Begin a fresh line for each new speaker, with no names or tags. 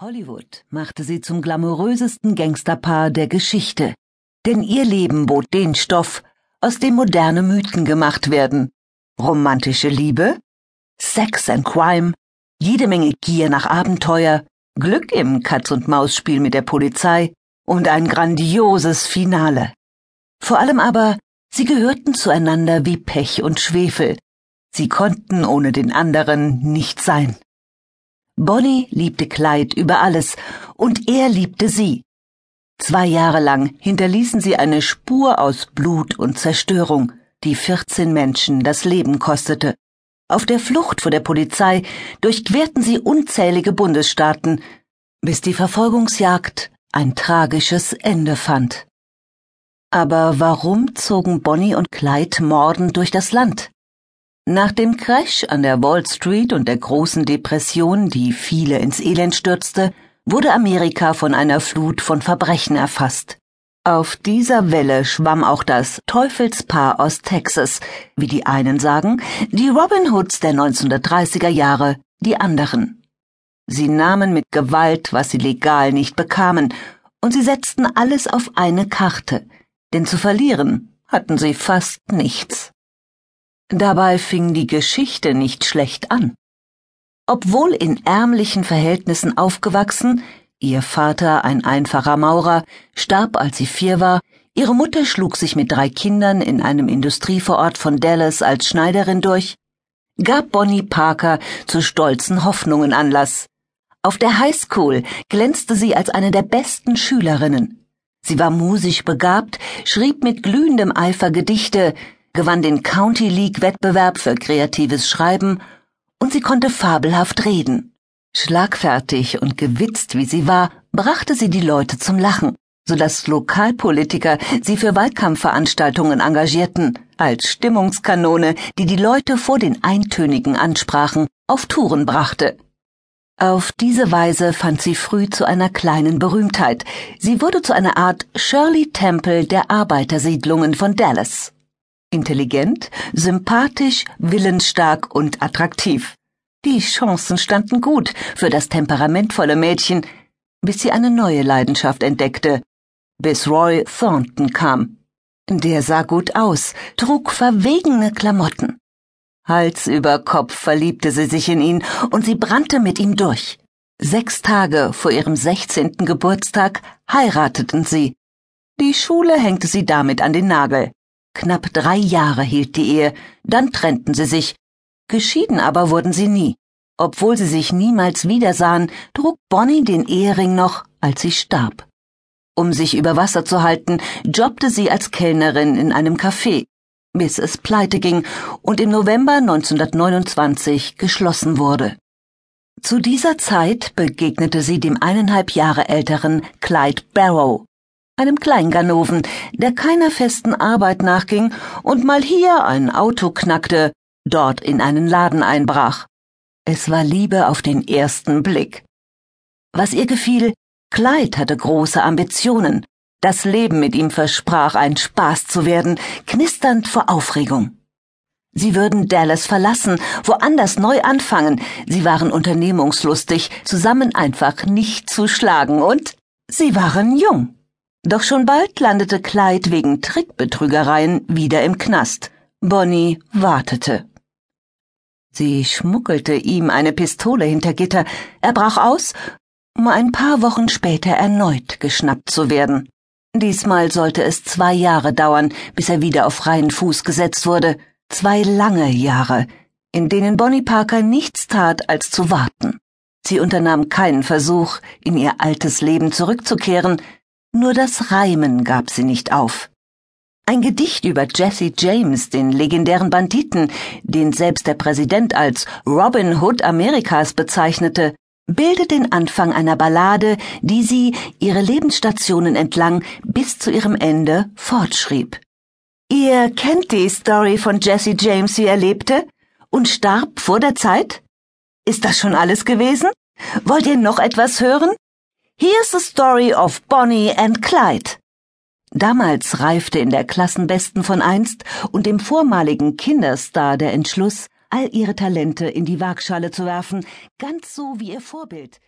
Hollywood machte sie zum glamourösesten Gangsterpaar der Geschichte, denn ihr Leben bot den Stoff, aus dem moderne Mythen gemacht werden. Romantische Liebe, Sex and Crime, jede Menge Gier nach Abenteuer, Glück im Katz-und-Maus-Spiel mit der Polizei und ein grandioses Finale. Vor allem aber, sie gehörten zueinander wie Pech und Schwefel. Sie konnten ohne den anderen nicht sein. Bonnie liebte Clyde über alles und er liebte sie. Zwei Jahre lang hinterließen sie eine Spur aus Blut und Zerstörung, die 14 Menschen das Leben kostete. Auf der Flucht vor der Polizei durchquerten sie unzählige Bundesstaaten, bis die Verfolgungsjagd ein tragisches Ende fand. Aber warum zogen Bonnie und Clyde mordend durch das Land? Nach dem Crash an der Wall Street und der großen Depression, die viele ins Elend stürzte, wurde Amerika von einer Flut von Verbrechen erfasst. Auf dieser Welle schwamm auch das Teufelspaar aus Texas, wie die einen sagen, die Robin Hoods der 1930er Jahre, die anderen. Sie nahmen mit Gewalt, was sie legal nicht bekamen, und sie setzten alles auf eine Karte, denn zu verlieren hatten sie fast nichts. Dabei fing die Geschichte nicht schlecht an. Obwohl in ärmlichen Verhältnissen aufgewachsen, ihr Vater, ein einfacher Maurer, starb, als sie vier war, ihre Mutter schlug sich mit drei Kindern in einem Industrievorort von Dallas als Schneiderin durch, gab Bonnie Parker zu stolzen Hoffnungen Anlass. Auf der Highschool glänzte sie als eine der besten Schülerinnen. Sie war musisch begabt, schrieb mit glühendem Eifer Gedichte, gewann den County League Wettbewerb für kreatives Schreiben und sie konnte fabelhaft reden. Schlagfertig und gewitzt wie sie war, brachte sie die Leute zum Lachen, so dass Lokalpolitiker sie für Wahlkampfveranstaltungen engagierten, als Stimmungskanone, die die Leute vor den eintönigen Ansprachen auf Touren brachte. Auf diese Weise fand sie früh zu einer kleinen Berühmtheit. Sie wurde zu einer Art Shirley Temple der Arbeitersiedlungen von Dallas. Intelligent, sympathisch, willensstark und attraktiv. Die Chancen standen gut für das temperamentvolle Mädchen, bis sie eine neue Leidenschaft entdeckte, bis Roy Thornton kam. Der sah gut aus, trug verwegene Klamotten. Hals über Kopf verliebte sie sich in ihn und sie brannte mit ihm durch. Sechs Tage vor ihrem sechzehnten Geburtstag heirateten sie. Die Schule hängte sie damit an den Nagel. Knapp drei Jahre hielt die Ehe, dann trennten sie sich. Geschieden aber wurden sie nie. Obwohl sie sich niemals wiedersahen, trug Bonnie den Ehering noch, als sie starb. Um sich über Wasser zu halten, jobbte sie als Kellnerin in einem Café, bis es pleite ging und im November 1929 geschlossen wurde. Zu dieser Zeit begegnete sie dem eineinhalb Jahre älteren Clyde Barrow, einem Kleinganoven, der keiner festen Arbeit nachging und mal hier ein Auto knackte, dort in einen Laden einbrach. Es war Liebe auf den ersten Blick. Was ihr gefiel, Clyde hatte große Ambitionen. Das Leben mit ihm versprach ein Spaß zu werden, knisternd vor Aufregung. Sie würden Dallas verlassen, woanders neu anfangen. Sie waren unternehmungslustig, zusammen einfach nicht zu schlagen und sie waren jung. Doch schon bald landete Clyde wegen Trickbetrügereien wieder im Knast. Bonnie wartete. Sie schmuggelte ihm eine Pistole hinter Gitter. Er brach aus, um ein paar Wochen später erneut geschnappt zu werden. Diesmal sollte es zwei Jahre dauern, bis er wieder auf freien Fuß gesetzt wurde. Zwei lange Jahre, in denen Bonnie Parker nichts tat, als zu warten. Sie unternahm keinen Versuch, in ihr altes Leben zurückzukehren, nur das Reimen gab sie nicht auf. Ein Gedicht über Jesse James, den legendären Banditen, den selbst der Präsident als Robin Hood Amerikas bezeichnete, bildet den Anfang einer Ballade, die sie ihre Lebensstationen entlang bis zu ihrem Ende fortschrieb. Ihr kennt die Story von Jesse James, wie er lebte und starb vor der Zeit? Ist das schon alles gewesen? Wollt ihr noch etwas hören? Here's the story of Bonnie and Clyde. Damals reifte in der Klassenbesten von einst und dem vormaligen Kinderstar der Entschluss, all ihre Talente in die Waagschale zu werfen, ganz so wie ihr Vorbild,